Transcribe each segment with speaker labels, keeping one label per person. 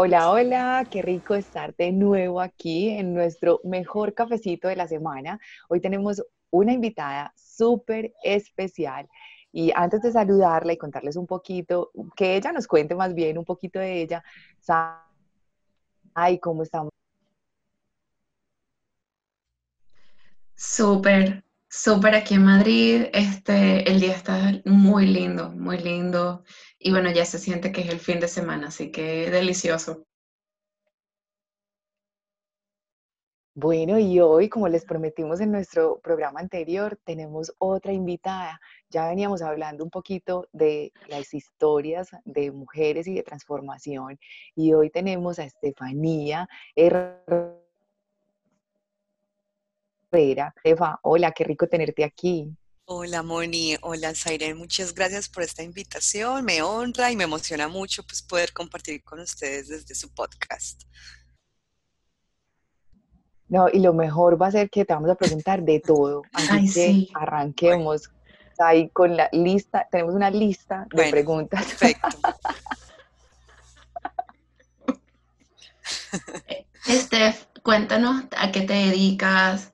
Speaker 1: Hola, hola, qué rico estar de nuevo aquí en nuestro mejor cafecito de la semana. Hoy tenemos una invitada súper especial y antes de saludarla y contarles un poquito, que ella nos cuente más bien un poquito de ella, ay, ¿cómo estamos?
Speaker 2: Súper, súper aquí en Madrid. Este, el día está muy lindo, muy lindo. Y bueno, ya se siente que es el fin de semana, así que delicioso.
Speaker 1: Bueno, y hoy, como les prometimos en nuestro programa anterior, tenemos otra invitada. Ya veníamos hablando un poquito de las historias de mujeres y de transformación, y hoy tenemos a Estefanía Herrera. Estefa, hola, qué rico tenerte aquí.
Speaker 3: Hola Moni, hola Zaire, muchas gracias por esta invitación, me honra y me emociona mucho pues, poder compartir con ustedes desde su podcast.
Speaker 1: No, y lo mejor va a ser que te vamos a preguntar de todo. Así que arranquemos. Ahí con la lista, tenemos una lista de preguntas.
Speaker 3: Perfecto.
Speaker 2: Steph, cuéntanos a qué te dedicas,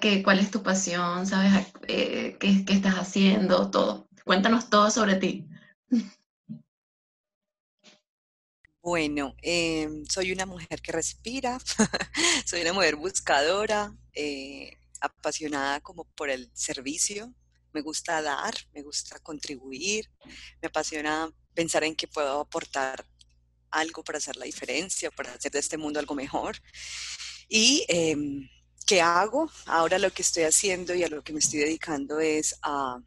Speaker 2: qué, cuál es tu pasión, sabes eh, qué, qué estás haciendo, todo. Cuéntanos todo sobre ti.
Speaker 3: Bueno, em, soy una mujer que respira, soy una mujer buscadora, eh, apasionada como por el servicio, me gusta dar, me gusta contribuir, me apasiona pensar en que puedo aportar algo para hacer la diferencia, para hacer de este mundo algo mejor. Y em, ¿qué hago? Ahora lo que estoy haciendo y a lo que me estoy dedicando es a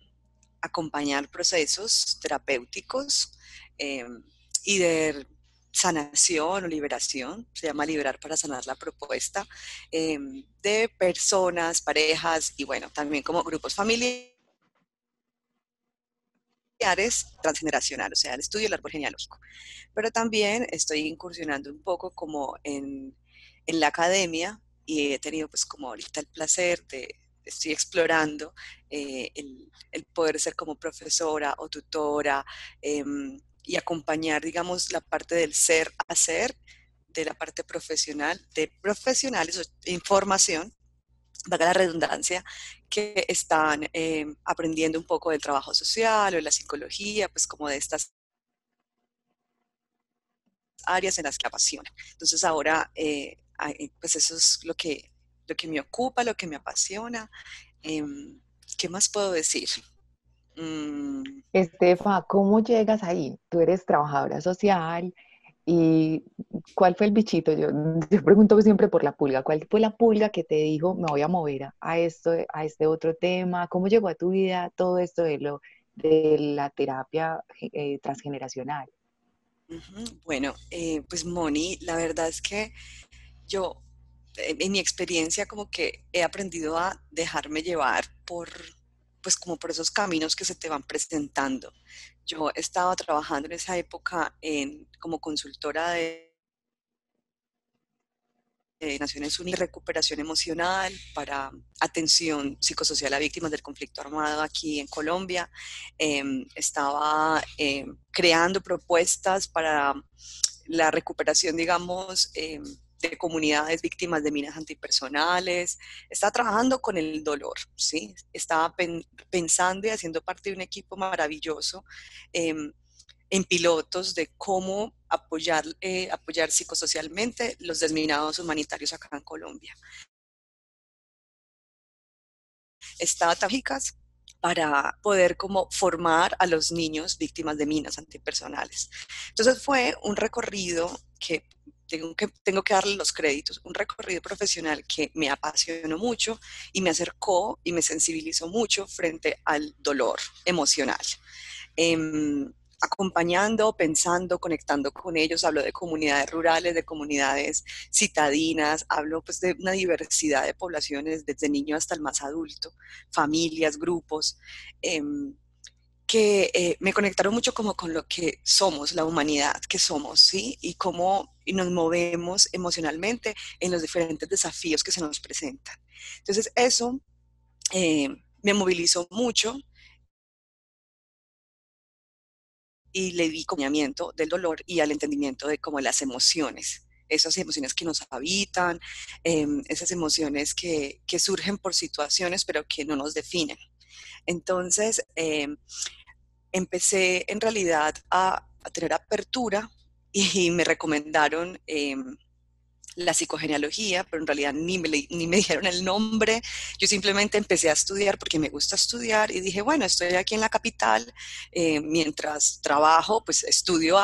Speaker 3: acompañar procesos terapéuticos em, y de sanación o liberación, se llama Liberar para Sanar la propuesta, em, de personas, parejas y bueno, también como grupos familiares transgeneracionales, o sea, el estudio del árbol genealógico. Pero también estoy incursionando un poco como en, en la academia y he tenido pues como ahorita el placer de, estoy explorando eh, el, el, poder ser como profesora o tutora, eh, y acompañar, digamos, la parte del ser a ser, de la parte profesional, de profesionales o información, valga la redundancia, que están eh, aprendiendo un poco del trabajo social o de la psicología, pues como de estas áreas en las que apasiona. Entonces ahora, eh, pues eso es lo que, lo que me ocupa, lo que me apasiona. Em, ¿Qué más puedo decir?
Speaker 1: Mm. Estefa, ¿cómo llegas ahí? Tú eres trabajadora social y ¿cuál fue el bichito? Yo, te pregunto siempre por la pulga. ¿Cuál fue la pulga que te dijo me voy a mover a esto, a este otro tema? ¿Cómo llegó a tu vida todo esto de lo de la terapia eh, transgeneracional?
Speaker 3: Bueno, eh, pues Moni, la verdad es que yo en mi experiencia como que he aprendido a dejarme llevar por pues como por esos caminos que se te van presentando. Yo estaba trabajando en esa época en, como consultora de, Naciones Unidas, recuperación emocional para atención psicosocial a víctimas del conflicto armado aquí en Colombia. Em, estaba em, creando propuestas para la recuperación, digamos, em, de comunidades víctimas de minas antipersonales, está trabajando con el dolor, ¿sí? Estaba pensando y haciendo parte de un equipo maravilloso em, en pilotos de cómo apoyar, eh, apoyar psicosocialmente los desminados humanitarios acá en Colombia. Estaba Tabicas para poder como formar a los niños víctimas de minas antipersonales. Entonces fue un recorrido que tengo que, tengo que darle los créditos, un recorrido profesional que me apasionó mucho y me acercó y me sensibilizó mucho frente al dolor emocional. Em, acompañando, pensando, conectando con ellos, hablo de comunidades rurales, de comunidades citadinas, hablo pues de una diversidad de poblaciones, desde niño hasta el más adulto, familias, grupos. Em, que eh, me conectaron mucho como con lo que somos, la humanidad que somos, ¿sí? Y cómo nos movemos emocionalmente en los diferentes desafíos que se nos presentan. Entonces, eso eh, me movilizó mucho y le di acompañamiento del dolor y al entendimiento de como las emociones esas emociones que nos habitan, em, esas emociones que, que, surgen por situaciones pero que no nos definen. Entonces, em, empecé en realidad a, tener apertura y, me recomendaron em, la psicogenealogía, pero en realidad ni me, ni me dijeron el nombre. Yo simplemente empecé a estudiar porque me gusta estudiar y dije, bueno, estoy aquí en la capital, eh, mientras trabajo, pues estudio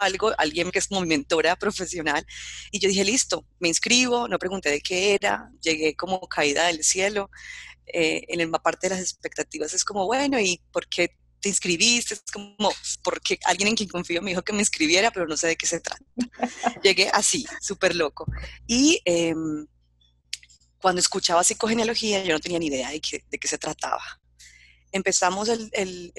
Speaker 3: algo, alguien que es como mi mentora profesional, y yo dije, listo, me inscribo, no pregunté de qué era, llegué como caída del cielo, eh, en la parte de las expectativas es como, bueno, ¿y por qué te inscribiste? Es como, porque alguien en quien confío me dijo que me inscribiera, pero no sé de qué se trata. Llegué así, súper loco. Y em, cuando escuchaba psicogenealogía, yo no tenía ni idea de qué, de qué se trataba. Empezamos el, el,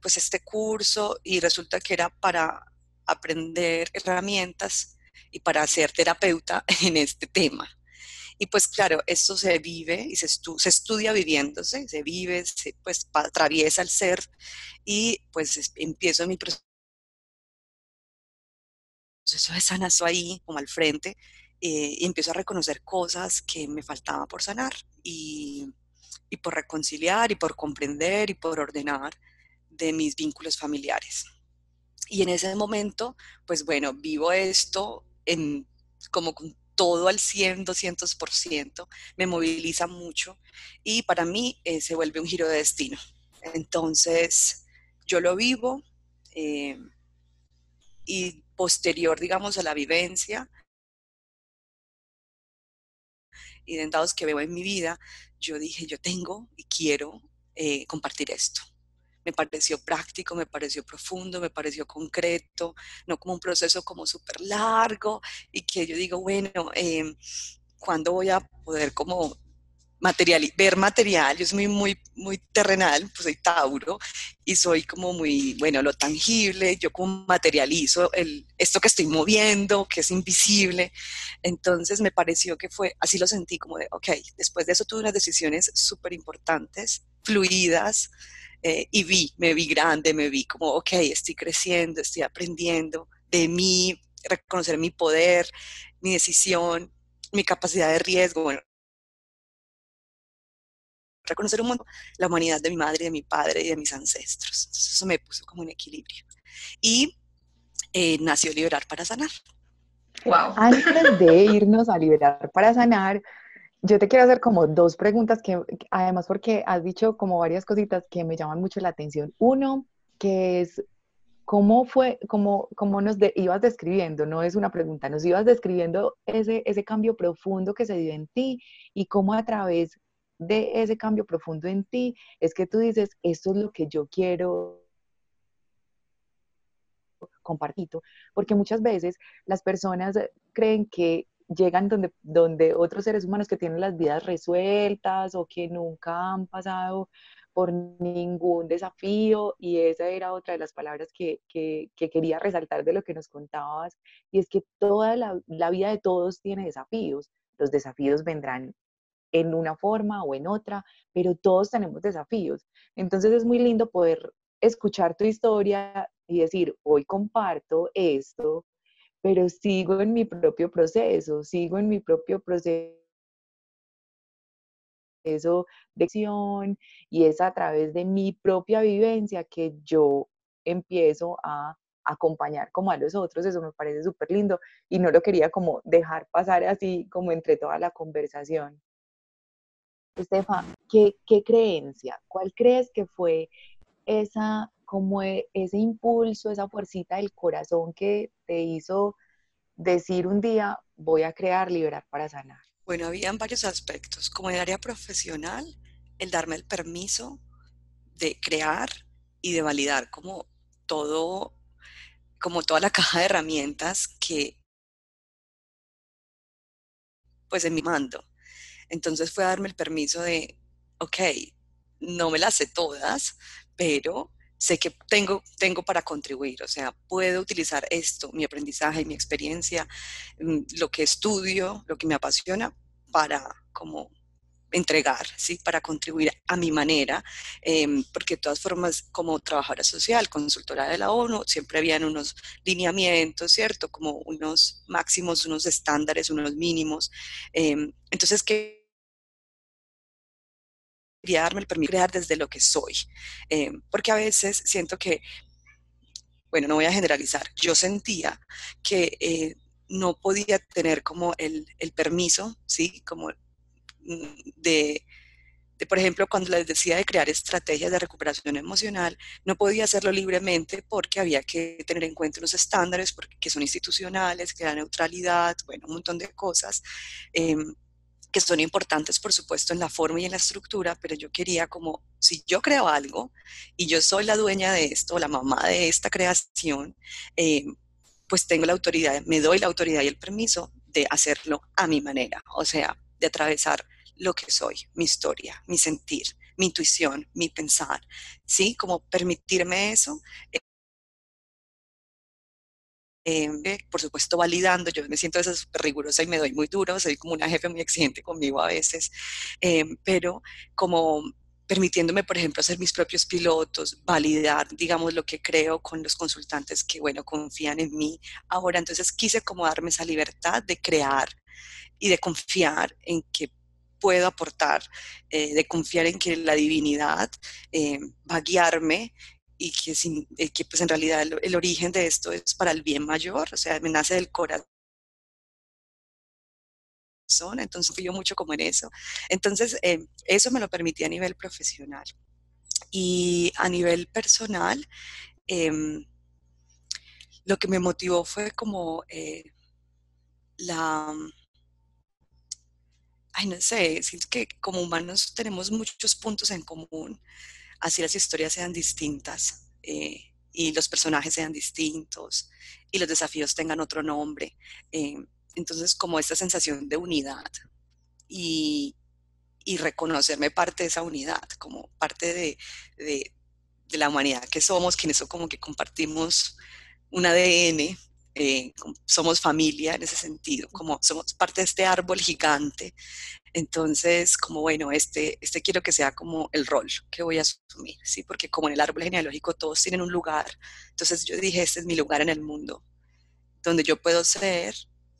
Speaker 3: pues este curso y resulta que era para aprender herramientas y para ser terapeuta en este tema. Y pues claro, esto se vive y se, se estudia viviéndose, se vive, se pues atraviesa el ser y pues empiezo mi proceso de sanazo ahí, como al frente, eh, y empiezo a reconocer cosas que me faltaban por sanar y, y por reconciliar y por comprender y por ordenar de mis vínculos familiares. Y en ese momento, pues bueno, vivo esto en, como con todo al 100, 200%, me moviliza mucho y para mí eh, se vuelve un giro de destino. Entonces, yo lo vivo eh, y posterior, digamos, a la vivencia y de dados que veo en mi vida, yo dije, yo tengo y quiero eh, compartir esto me pareció práctico, me pareció profundo, me pareció concreto, no como un proceso como súper largo y que yo digo, bueno, eh, ¿cuándo voy a poder como material, ver material? Yo soy muy, muy, terrenal, pues soy Tauro y soy como muy, bueno, lo tangible, yo como materializo el, esto que estoy moviendo, que es invisible. Entonces me pareció que fue, así lo sentí como de, ok, después de eso tuve unas decisiones súper importantes, fluidas, eh, y vi, me vi grande, me vi como, ok, estoy creciendo, estoy aprendiendo de mí, reconocer mi poder, mi decisión, mi capacidad de riesgo, bueno, reconocer un mundo, la humanidad de mi madre, de mi padre y de mis ancestros. Entonces eso me puso como un equilibrio. Y eh, nació Liberar para Sanar.
Speaker 1: Wow. Antes de irnos a Liberar para Sanar, yo te quiero hacer como dos preguntas que, además porque has dicho como varias cositas que me llaman mucho la atención. Uno, que es cómo fue, cómo, cómo nos ibas describiendo, no es una pregunta, nos ibas describiendo ese, ese cambio profundo que se dio en ti y cómo a través de ese cambio profundo en ti es que tú dices, esto es lo que yo quiero compartir, porque muchas veces las personas creen que llegan donde, donde otros seres humanos que tienen las vidas resueltas o que nunca han pasado por ningún desafío y esa era otra de las palabras que, que, quería resaltar de lo que nos contabas y es que toda la, la, vida de todos tiene desafíos. Los desafíos vendrán en una forma o en otra, pero todos tenemos desafíos. Entonces es muy lindo poder escuchar tu historia y decir, hoy comparto esto pero sigo en mi propio proceso, sigo en mi propio proceso de acción y es a través de mi propia vivencia que yo empiezo a acompañar como a los otros, eso me parece súper lindo y no lo quería como dejar pasar así como entre toda la conversación. Estefa, ¿qué, ¿qué, creencia, cuál crees que fue esa como e, ese impulso, esa fuercita del corazón que te hizo decir un día, voy a crear, liberar para sanar?
Speaker 3: Bueno, habían varios aspectos. Como en el área profesional, el darme el permiso de crear y de validar como todo, como toda la caja de herramientas que pues en mi mando. Entonces fue darme el permiso de, ok, no me las sé todas, pero sé que tengo, tengo para contribuir, o sea, puedo utilizar esto, mi aprendizaje, mi experiencia, mm, lo que estudio, lo que me apasiona, para como entregar, ¿sí? Para contribuir a mi manera, em, porque de todas formas, como trabajadora social, consultora de la ONU, siempre habían unos lineamientos, ¿cierto? Como unos máximos, unos estándares, unos mínimos. Em, entonces, que quería darme el permiso de crear desde lo que soy, em, porque a veces siento que, bueno, no voy a generalizar, yo sentía que eh, no podía tener como el, el permiso, ¿sí? Como de, por ejemplo, cuando les decía de crear estrategias de recuperación emocional, no podía hacerlo libremente porque había que tener en cuenta unos estándares porque, que son institucionales, que da neutralidad, bueno, un montón de cosas. Em, que son importantes, por supuesto, en la forma y en la estructura, pero yo quería como, si yo creo algo y yo soy la dueña de esto, la mamá de esta creación, em, pues tengo la autoridad, me doy la autoridad y el permiso de hacerlo a mi manera, o sea, de atravesar lo que soy, mi historia, mi sentir, mi intuición, mi pensar, ¿sí? Como permitirme eso. Eh, por supuesto, validando, yo me siento esa súper rigurosa y me doy muy duro, soy como una jefe muy exigente conmigo a veces, eh, pero como permitiéndome, por ejemplo, hacer mis propios pilotos, validar, digamos, lo que creo con los consultantes que, bueno, confían en mí. Ahora, entonces quise como darme esa libertad de crear y de confiar en que puedo aportar, eh, de confiar en que la divinidad eh, va a guiarme y que, sin, eh, que pues en realidad el, origen de esto es para el bien mayor, o sea, me nace del corazón entonces fui yo mucho como en eso. Entonces, eso me lo permití a nivel profesional. Y a nivel personal, em, lo que me motivó fue como la, ay, no sé, siento que como humanos tenemos muchos puntos en común, así las historias sean distintas eh, y los personajes sean distintos y los desafíos tengan otro nombre. Eh, entonces, como esta sensación de unidad y, reconocerme parte de esa unidad, como parte de, de, la humanidad que somos, que en eso como que compartimos un ADN eh, somos familia en ese sentido, como somos parte de este árbol gigante. Entonces, como bueno, este, este quiero que sea como el rol que voy a asumir, ¿sí? Porque como en el árbol genealógico todos tienen un lugar, entonces yo dije, este es mi lugar en el mundo, donde yo puedo ser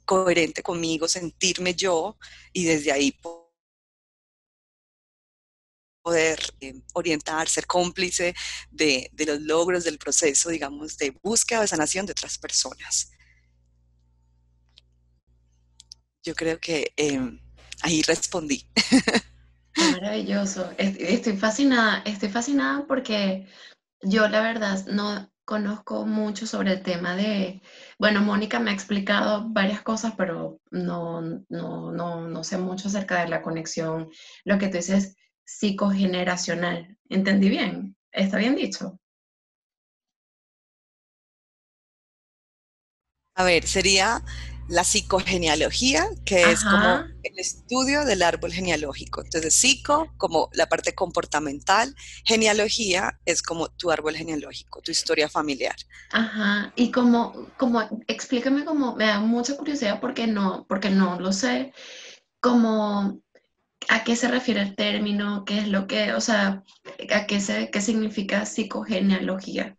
Speaker 3: coherente conmigo, sentirme yo y desde ahí poder eh, orientar, ser cómplice de, de, los logros del proceso, digamos, de búsqueda de sanación de otras personas. Yo creo que em, ahí respondí.
Speaker 2: Maravilloso. Estoy fascinada, estoy fascinada porque yo la verdad no conozco mucho sobre el tema de, bueno, Mónica me ha explicado varias cosas, pero no, no, no, no sé mucho acerca de la conexión. Lo que tú dices psicogeneracional. ¿Entendí bien? ¿Está bien dicho?
Speaker 3: A ver, sería la psicogenealogía, que es como el estudio del árbol genealógico. Entonces, psico como la parte comportamental, genealogía es como tu árbol genealógico, tu historia familiar.
Speaker 2: Ajá, y como, como, explícame como, me da mucha curiosidad porque no, porque no lo sé, como ¿A qué se refiere el término? ¿Qué es lo que, o sea, a qué, se, qué significa psicogenealogía?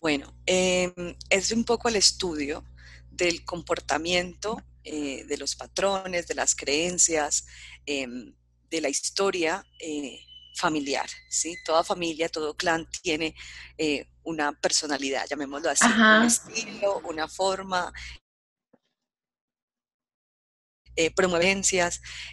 Speaker 3: Bueno, em, es un poco el estudio del comportamiento, eh, de los patrones, de las creencias, em, de la historia eh, familiar, ¿sí? Toda familia, todo clan tiene eh, una personalidad, llamémoslo así, un estilo, una forma, eh,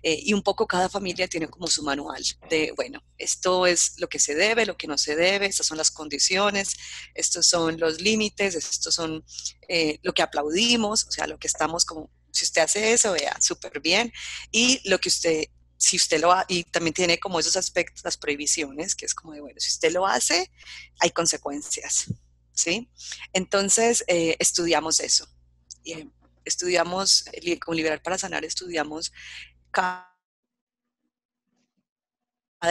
Speaker 3: eh, y un poco cada familia tiene como su manual de, bueno, esto es lo que se debe, lo que no se debe, estas son las condiciones, estos son los límites, estos son eh, lo que aplaudimos, o sea, lo que estamos como, si usted hace eso, vea, súper bien, y lo que usted si usted lo hace, y también tiene como esos aspectos, las prohibiciones, que es como de, bueno, si usted lo hace, hay consecuencias, ¿sí? Entonces, estudiamos eso estudiamos, con Liberar para Sanar, estudiamos cada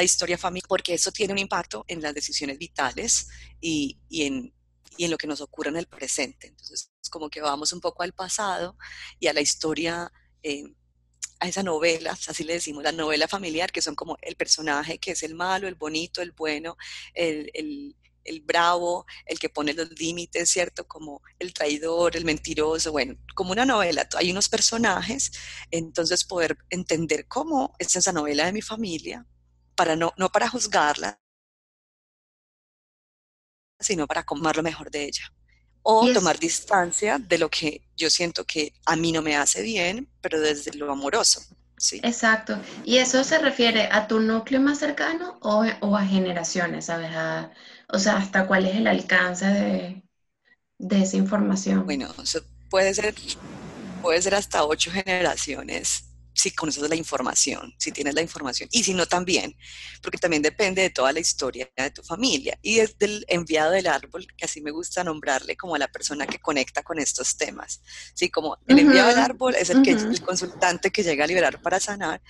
Speaker 3: historia familiar, porque eso tiene un impacto en las decisiones vitales y, en, en, lo que nos ocurre en el presente. Entonces, como que vamos un poco al pasado y a la historia eh, a esa novela, así le decimos, la novela familiar, que son como el personaje que es el malo, el bonito, el bueno, el, el, el bravo, el que pone los límites, ¿cierto? Como el traidor, el mentiroso, bueno, como una novela, hay unos personajes, entonces poder entender cómo es esa novela de mi familia, para no, no para juzgarla, sino para comer lo mejor de ella. O tomar distancia de lo que yo siento que a mí no me hace bien, pero desde lo amoroso. Sí.
Speaker 2: Exacto. ¿Y eso se refiere a tu núcleo más cercano o, o a generaciones, sabes? O sea, ¿hasta cuál es el alcance de, de esa información?
Speaker 3: Bueno, puede ser, puede ser hasta ocho generaciones si conoces la información, si tienes la información, y si no también, porque también depende de toda la historia de tu familia. Y desde el enviado del árbol, que así me gusta nombrarle como a la persona que conecta con estos temas, ¿sí? Como el enviado del árbol es el, que, el consultante que llega a liberar para sanar,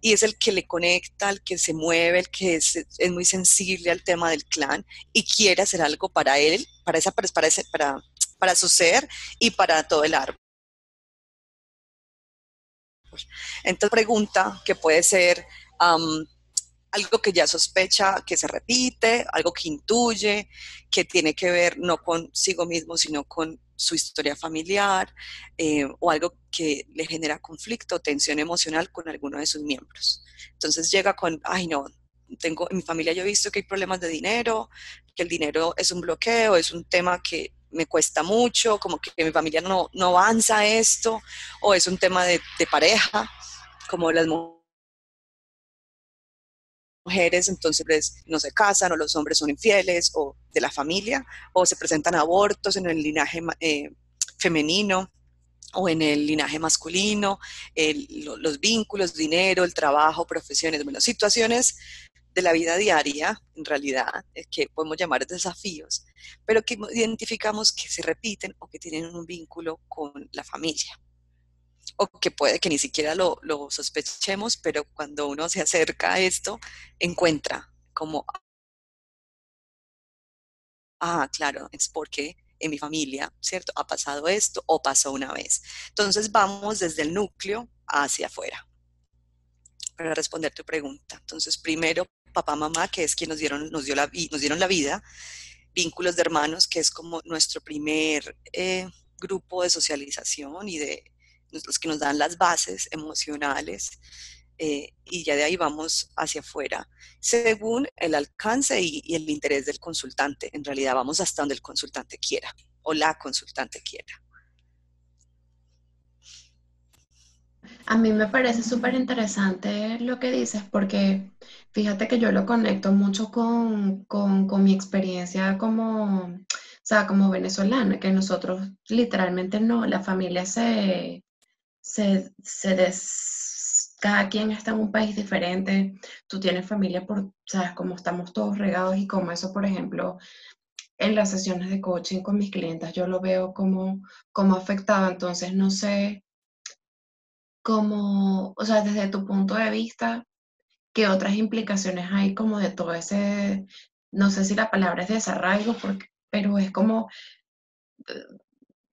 Speaker 3: y es el que le conecta, el que se mueve, el que es, es muy sensible al tema del clan y quiere hacer algo para él, para, esa, para, ese, para, para su ser y para todo el árbol. Entonces pregunta que puede ser algo que ya sospecha que se repite, algo que intuye, que tiene que ver no consigo mismo, sino con su historia familiar, eh, o algo que le genera conflicto o tensión emocional con alguno de sus miembros. Entonces llega con, ay no, tengo, en mi familia yo he visto que hay problemas de dinero, que el dinero es un bloqueo, es un tema que me cuesta mucho, como que mi familia no, no avanza esto, o es un tema de, pareja, como las mujeres entonces no se casan o los hombres son infieles o de la familia o se presentan abortos en el linaje eh, femenino o en el linaje masculino, los vínculos, dinero, el trabajo, profesiones, bueno, situaciones de la vida diaria, en realidad, que podemos llamar desafíos, pero que identificamos que se repiten o que tienen un vínculo con la familia. O que puede que ni siquiera lo, lo sospechemos, pero cuando uno se acerca a esto, encuentra como, ah, claro, es porque en mi familia, ¿cierto? Ha pasado esto o pasó una vez. Entonces vamos desde el núcleo hacia afuera para responder tu pregunta. Entonces, primero papá, mamá, que es quien nos dieron, nos dio la, nos dieron la vida, vínculos de hermanos, que es como nuestro primer eh, grupo de socialización y de los que nos dan las bases emocionales, eh, y ya de ahí vamos hacia afuera, según el alcance y, y el interés del consultante. En realidad vamos hasta donde el consultante quiera o la consultante quiera.
Speaker 2: A mí me parece súper interesante lo que dices porque fíjate que yo lo conecto mucho con, mi experiencia como, o sea, como venezolana, que nosotros literalmente no, la familia se, se, des, cada quien está en un país diferente, tú tienes familia por, sabes, como estamos todos regados y como eso, por ejemplo, en las sesiones de coaching con mis clientes, yo lo veo como, como afectado, entonces no sé como, o sea, desde tu punto de vista, ¿qué otras implicaciones hay como de todo ese, no sé si la palabra es desarraigo, porque, pero es como, eh,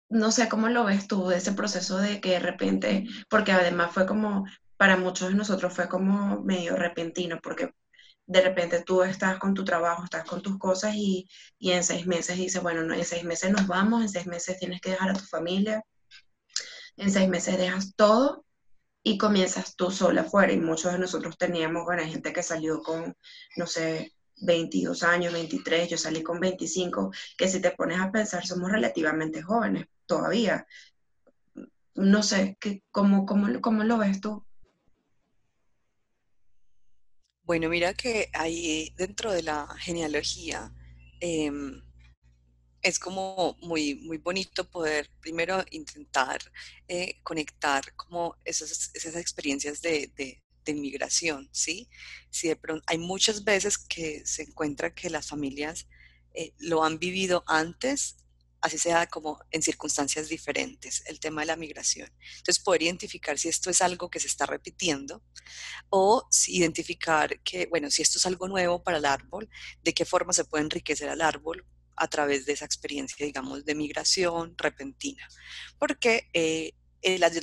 Speaker 2: no sé cómo lo ves tú, ese proceso de que de repente, porque además fue como, para muchos de nosotros fue como medio repentino, porque de repente tú estás con tu trabajo, estás con tus cosas y, y en seis meses dices, bueno, no, en seis meses nos vamos, en seis meses tienes que dejar a tu familia, en seis meses dejas todo y comienzas tú sola afuera. Y muchos de nosotros teníamos, bueno, gente que salió con, no sé, 22 años, 23, yo salí con 25, que si te pones a pensar somos relativamente jóvenes todavía. No sé, cómo, cómo, ¿cómo lo ves tú?
Speaker 3: Bueno, mira que ahí dentro de la genealogía, em, es como muy, muy bonito poder primero intentar eh, conectar como esas, esas experiencias de, de, migración, ¿sí? Si de pronto, hay muchas veces que se encuentra que las familias eh, lo han vivido antes, así sea como en circunstancias diferentes, el tema de la migración. Entonces, poder identificar si esto es algo que se está repitiendo o si identificar que, bueno, si esto es algo nuevo para el árbol, de qué forma se puede enriquecer al árbol a través de esa experiencia, digamos, de migración repentina. Porque eh, las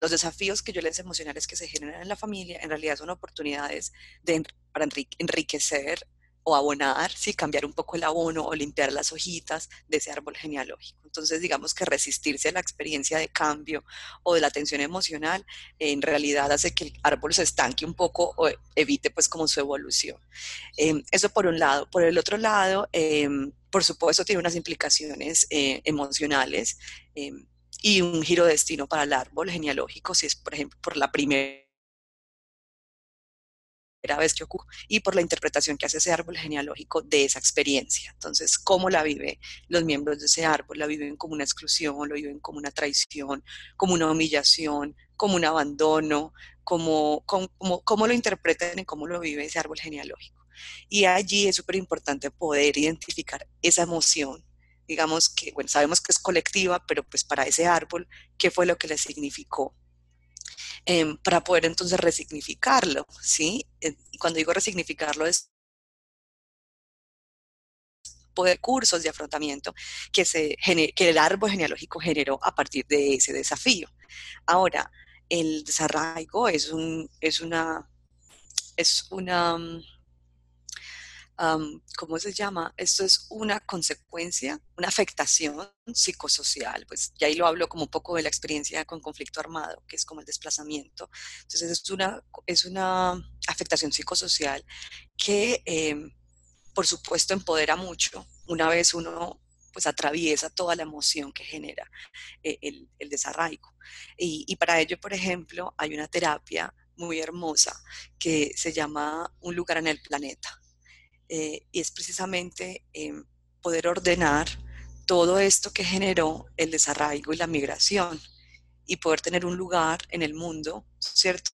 Speaker 3: los desafíos que yo les emocionales que se generan en la familia en realidad son oportunidades de, para enriquecer o abonar, sí, cambiar un poco el abono o limpiar las hojitas de ese árbol genealógico. Entonces, digamos que resistirse a la experiencia de cambio o de la tensión emocional, en realidad hace que el árbol se estanque un poco o evite pues como su evolución. Em, eso por un lado. Por el otro lado, em, por supuesto, tiene unas implicaciones eh, emocionales em, y un giro de destino para el árbol genealógico, si es, por ejemplo, por la primera vez que ocurre y por la interpretación que hace ese árbol genealógico de esa experiencia. Entonces, ¿cómo la vive los miembros de ese árbol? ¿La viven como una exclusión? ¿Lo viven como una traición? ¿Como una humillación? ¿Como un abandono? ¿Cómo, cómo, cómo lo interpretan y cómo lo vive ese árbol genealógico? Y allí es súper importante poder identificar esa emoción digamos que, bueno, sabemos que es colectiva, pero pues para ese árbol, ¿qué fue lo que le significó? Em, para poder entonces resignificarlo, ¿sí? Cuando digo resignificarlo es poder cursos de afrontamiento que, se, que el árbol genealógico generó a partir de ese desafío. Ahora, el desarraigo es, un, es una, es una mm, ¿cómo se llama? Esto es una consecuencia, una afectación psicosocial, pues ya ahí lo hablo como un poco de la experiencia con conflicto armado, que es como el desplazamiento. Entonces es una, es una afectación psicosocial que, em, por supuesto, empodera mucho una vez uno pues atraviesa toda la emoción que genera eh, el, el, desarraigo. Y para ello, por ejemplo, hay una terapia muy hermosa que se llama Un lugar en el planeta eh, y es precisamente em, poder ordenar todo esto que generó el desarraigo y la migración y poder tener un lugar en el mundo, ¿cierto?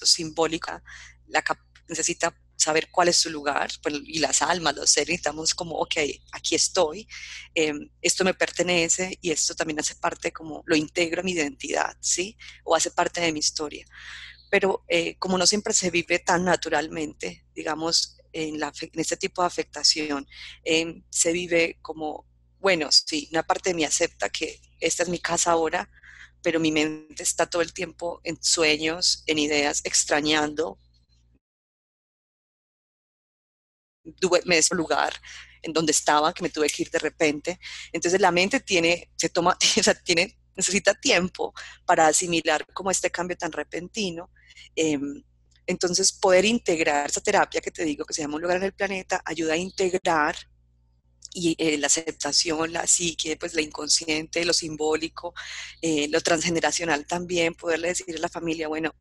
Speaker 3: Simbólica, la necesita saber cuál es su lugar, pues, y las almas, los seres, necesitamos como, ok, aquí estoy, em, esto me pertenece y esto también hace parte, como lo integro a mi identidad, ¿sí? O hace parte de mi historia pero eh, como no siempre se vive tan naturalmente, digamos, en, este tipo de afectación, em, se vive como, bueno, sí, una parte de mí acepta que esta es mi casa ahora, pero mi mente está todo el tiempo en sueños, en ideas, extrañando. me ese lugar en donde estaba, que me tuve que ir de repente. Entonces la mente tiene, se toma, o sea, tiene necesita tiempo para asimilar como este cambio tan repentino. Em, entonces, poder integrar esa terapia que te digo que se llama Un lugar en el planeta ayuda a integrar y eh, la aceptación, la psique, pues la inconsciente, lo simbólico, eh, lo transgeneracional también, poderle decir a la familia, bueno,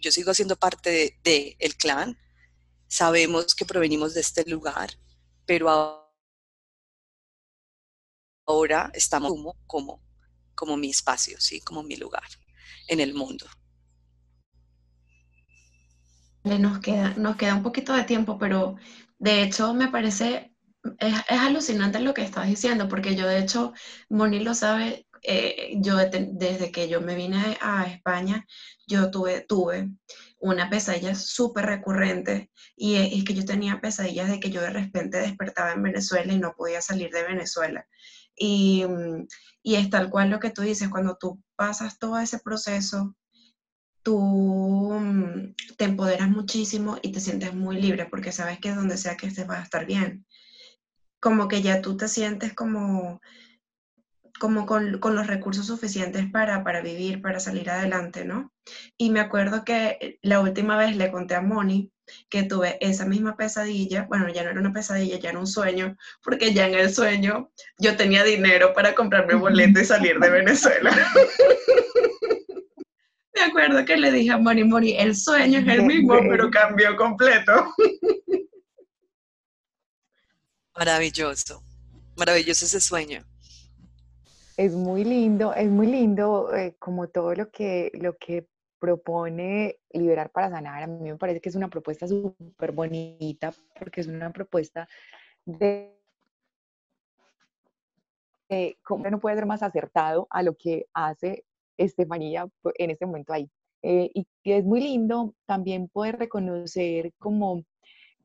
Speaker 3: yo sigo siendo parte del de, clan, sabemos que provenimos de este lugar, pero ahora estamos como como mi espacio, ¿sí? como mi lugar en el mundo.
Speaker 2: Nos queda, nos queda un poquito de tiempo, pero de hecho me parece, es, alucinante lo que estás diciendo, porque yo de hecho, Moni lo sabe, eh, yo desde que yo me vine a España, yo tuve, tuve una pesadilla súper recurrente y es que yo tenía pesadillas de que yo de repente despertaba en Venezuela y no podía salir de Venezuela. Y, mm, y es tal cual lo que tú dices, cuando tú pasas todo ese proceso, tú mm, te empoderas muchísimo y te sientes muy libre porque sabes que donde sea que estés vas a estar bien. Como que ya tú te sientes como, como con, con los recursos suficientes para, para vivir, para salir adelante, ¿no? Y me acuerdo que la última vez le conté a Moni que tuve esa misma pesadilla, bueno, ya no era una pesadilla, ya era un sueño, porque ya en el sueño yo tenía dinero para comprarme boleto y salir de Venezuela. Me acuerdo que le dije a Moni, Moni, el sueño es el mismo, pero cambió completo.
Speaker 3: Maravilloso, maravilloso ese sueño.
Speaker 1: Es muy lindo, es muy lindo eh, como todo lo que, lo que propone Liberar para Sanar, a mí me parece que es una propuesta súper bonita porque es una propuesta de cómo no puede ser más acertado a lo que hace Estefanía en este momento ahí. Eh, y es muy lindo también poder reconocer como,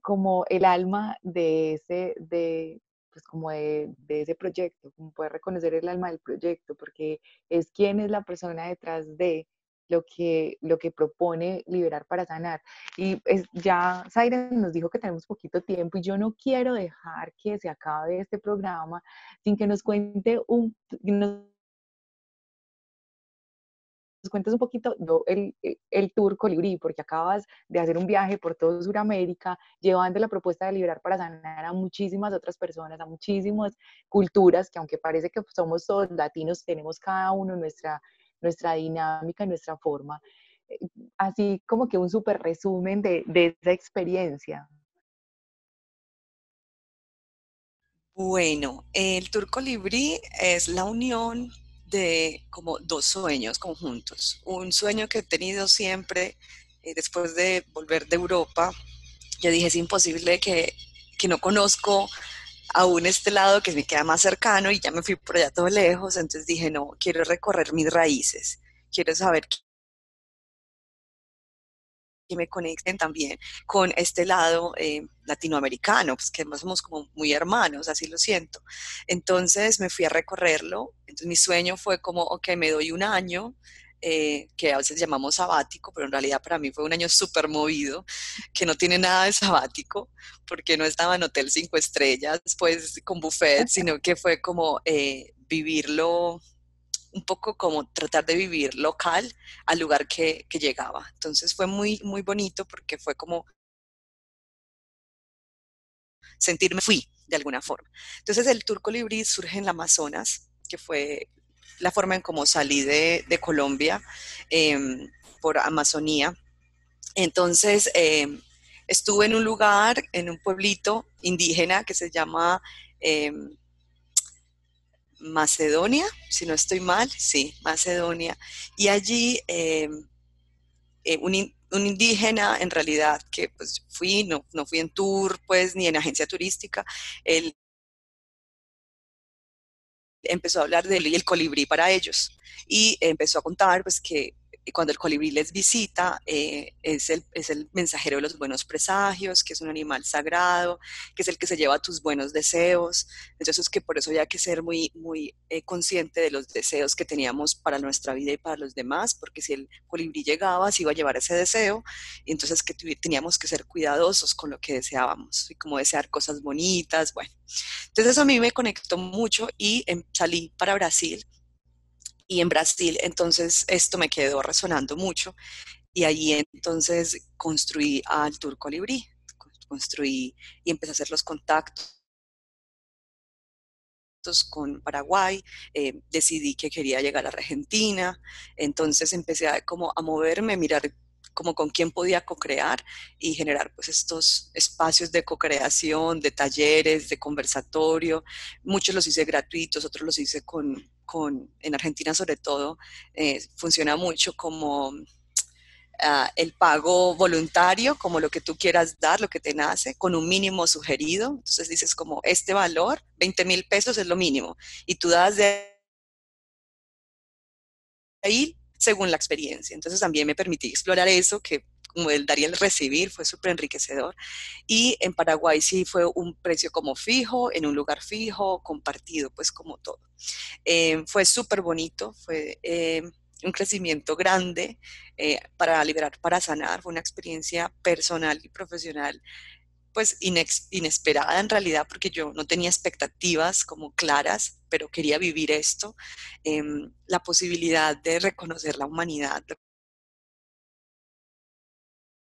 Speaker 1: como el alma de ese, de, pues como de, de, ese proyecto, como poder reconocer el alma del proyecto, porque es quién es la persona detrás de lo que, lo que propone Liberar para Sanar. Y es, ya Zaire nos dijo que tenemos poquito tiempo y yo no quiero dejar que se acabe este programa sin que nos cuente un, cuentes un poquito el, eh, el, tour Colibrí, porque acabas de hacer un viaje por todo Sudamérica, llevando la propuesta de liberar para sanar a muchísimas otras personas, a muchísimas culturas, que aunque parece que somos todos latinos, tenemos cada uno nuestra, nuestra dinámica, nuestra forma. Eh, así como que un súper resumen de, de esa experiencia.
Speaker 3: Bueno, el Tour Colibrí es la unión de como dos sueños conjuntos. Un sueño que he tenido siempre eh, después de volver de Europa. Yo dije, es imposible que, que no conozco aún este lado que me queda más cercano y ya me fui por allá todo lejos, entonces dije, no, quiero recorrer mis raíces, quiero saber que me conecten también con este lado eh, latinoamericano, pues que además somos como muy hermanos, así lo siento. Entonces me fui a recorrerlo, entonces mi sueño fue como, ok, me doy un año, eh, que a veces llamamos sabático, pero en realidad para mí fue un año súper movido, que no tiene nada de sabático, porque no estaba en hotel cinco estrellas, pues con buffet, sino que fue como eh, vivirlo un poco como tratar de vivir local al lugar que, llegaba. Entonces fue muy, muy bonito porque fue como sentirme fui de alguna forma. Entonces el Turco Librí surge en la Amazonas, que fue la forma en cómo salí de, Colombia em, por Amazonía. Entonces em, estuve en un lugar, en un pueblito indígena que se llama em, Macedonia, si no estoy mal, sí, Macedonia. Y allí eh, eh, un, indígena, en realidad, que pues fui, no, no fui en tour, pues, ni en agencia turística, él empezó a hablar del el colibrí para ellos. Y empezó a contar pues que cuando el colibrí les visita, eh, es, el, es, el, mensajero de los buenos presagios, que es un animal sagrado, que es el que se lleva tus buenos deseos. Entonces, que por eso había que ser muy, muy eh, consciente de los deseos que teníamos para nuestra vida y para los demás, porque si el colibrí llegaba, se iba a llevar ese deseo, entonces que teníamos que ser cuidadosos con lo que deseábamos, y como desear cosas bonitas, bueno. Entonces, eso a mí me conectó mucho y em, salí para Brasil y en Brasil. Entonces esto me quedó resonando mucho y allí entonces construí al Tour Colibrí, construí y empecé a hacer los contactos con Paraguay, eh, decidí que quería llegar a Argentina, entonces empecé a, como a moverme, mirar como con quién podía co-crear y generar pues estos espacios de co-creación, de talleres, de conversatorio. Muchos los hice gratuitos, otros los hice con, con en Argentina sobre todo, eh, funciona mucho como ah, el pago voluntario, como lo que tú quieras dar, lo que te nace, con un mínimo sugerido. Entonces dices como este valor, 20 mil pesos es lo mínimo, y tú das de ahí según la experiencia. Entonces también me permití explorar eso, que como el dar y el recibir fue súper enriquecedor. Y en Paraguay sí fue un precio como fijo, en un lugar fijo, compartido, pues como todo. Eh, fue súper bonito, fue eh, un crecimiento grande eh, para liberar, para sanar, fue una experiencia personal y profesional pues inesperada en realidad porque yo no tenía expectativas como claras, pero quería vivir esto, em, la posibilidad de reconocer la humanidad,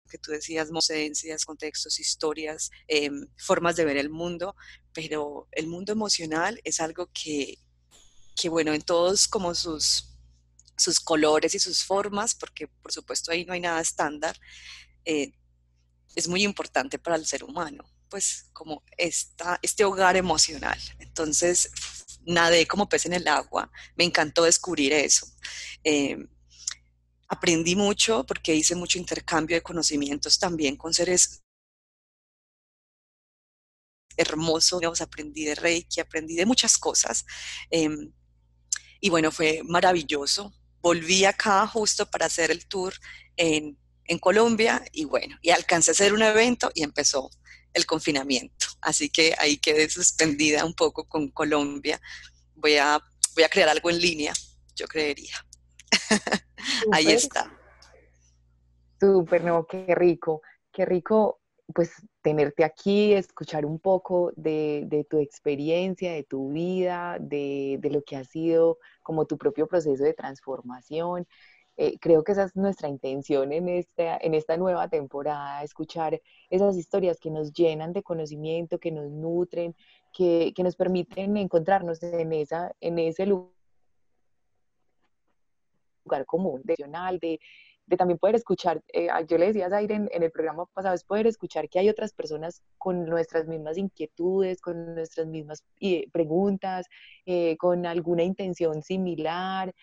Speaker 3: que tú decías, mocencias, contextos, historias, em, formas de ver el mundo, pero el mundo emocional es algo que, que bueno, en todos como sus, sus colores y sus formas, porque por supuesto ahí no hay nada estándar, eh, es muy importante para el ser humano, pues como esta, este hogar emocional. Entonces, nadé como pez en el agua, me encantó descubrir eso. Em, aprendí mucho porque hice mucho intercambio de conocimientos también con seres hermosos, aprendí de Reiki, aprendí de muchas cosas. Em, y bueno, fue maravilloso. Volví acá justo para hacer el tour en en Colombia y bueno, y alcancé a hacer un evento y empezó el confinamiento. Así que ahí quedé suspendida un poco con Colombia. Voy a, voy a crear algo en línea, yo creería. ahí está.
Speaker 1: Súper, no, qué rico, qué rico pues tenerte aquí, escuchar un poco de, tu experiencia, de tu vida, de, lo que ha sido como tu propio proceso de transformación. Eh, creo que esa es nuestra intención en esta, en esta nueva temporada, escuchar esas historias que nos llenan de conocimiento, que nos nutren, que, nos permiten encontrarnos en, esa, en ese lugar común, de, de, de también poder escuchar, eh, yo le decía a Zaire en, el programa pasado, es poder escuchar que hay otras personas con nuestras mismas inquietudes, con nuestras mismas eh, preguntas, eh, con alguna intención similar,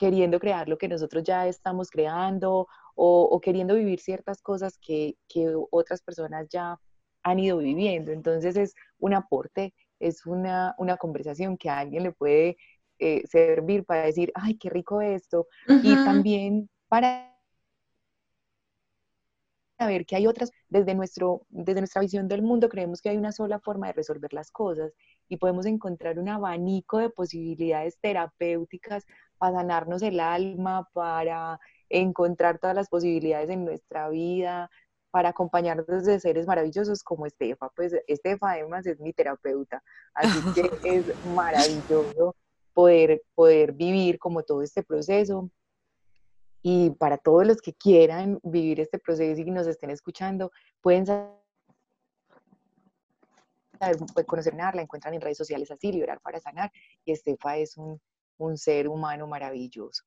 Speaker 1: queriendo crear lo que nosotros ya estamos creando o, queriendo vivir ciertas cosas que, que, otras personas ya han ido viviendo. Entonces es un aporte, es una, una conversación que a alguien le puede servir para decir, ay, qué rico esto, y también para ver que hay otras, desde, nuestro, desde nuestra visión del mundo creemos que hay una sola forma de resolver las cosas y podemos encontrar un abanico de posibilidades terapéuticas para sanarnos el alma, para encontrar todas las posibilidades en nuestra vida, para acompañarnos de seres maravillosos como Estefa. Pues Estefa además es mi terapeuta, así que es maravilloso poder, poder vivir como todo este proceso y para todos los que quieran vivir este proceso y nos estén escuchando, pueden saber, conocer la encuentran en redes sociales así, Liberar para Sanar, y Estefa es un, un ser humano maravilloso.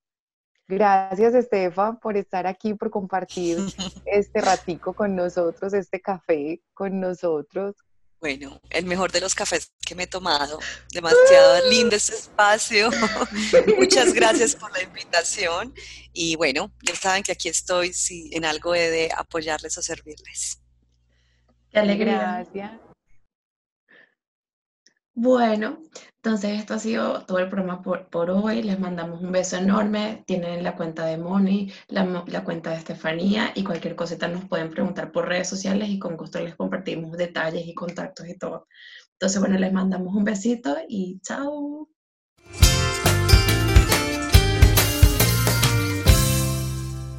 Speaker 1: Gracias, Estefa, por estar aquí, por compartir este ratico con nosotros, este café con nosotros.
Speaker 3: Bueno, el mejor de los cafés que me he tomado. Demasiado lindo este espacio. Muchas gracias por la invitación. Y bueno, ya saben que aquí estoy si en algo he de apoyarles o servirles.
Speaker 2: Qué alegría. Gracias. Bueno, entonces esto ha sido todo el programa por, hoy. Les mandamos un beso enorme. Tienen la cuenta de Moni, la, la, cuenta de Estefanía y cualquier cosita nos pueden preguntar por redes sociales y con gusto les compartimos detalles y contactos y todo. Entonces, bueno, les mandamos un besito y chao.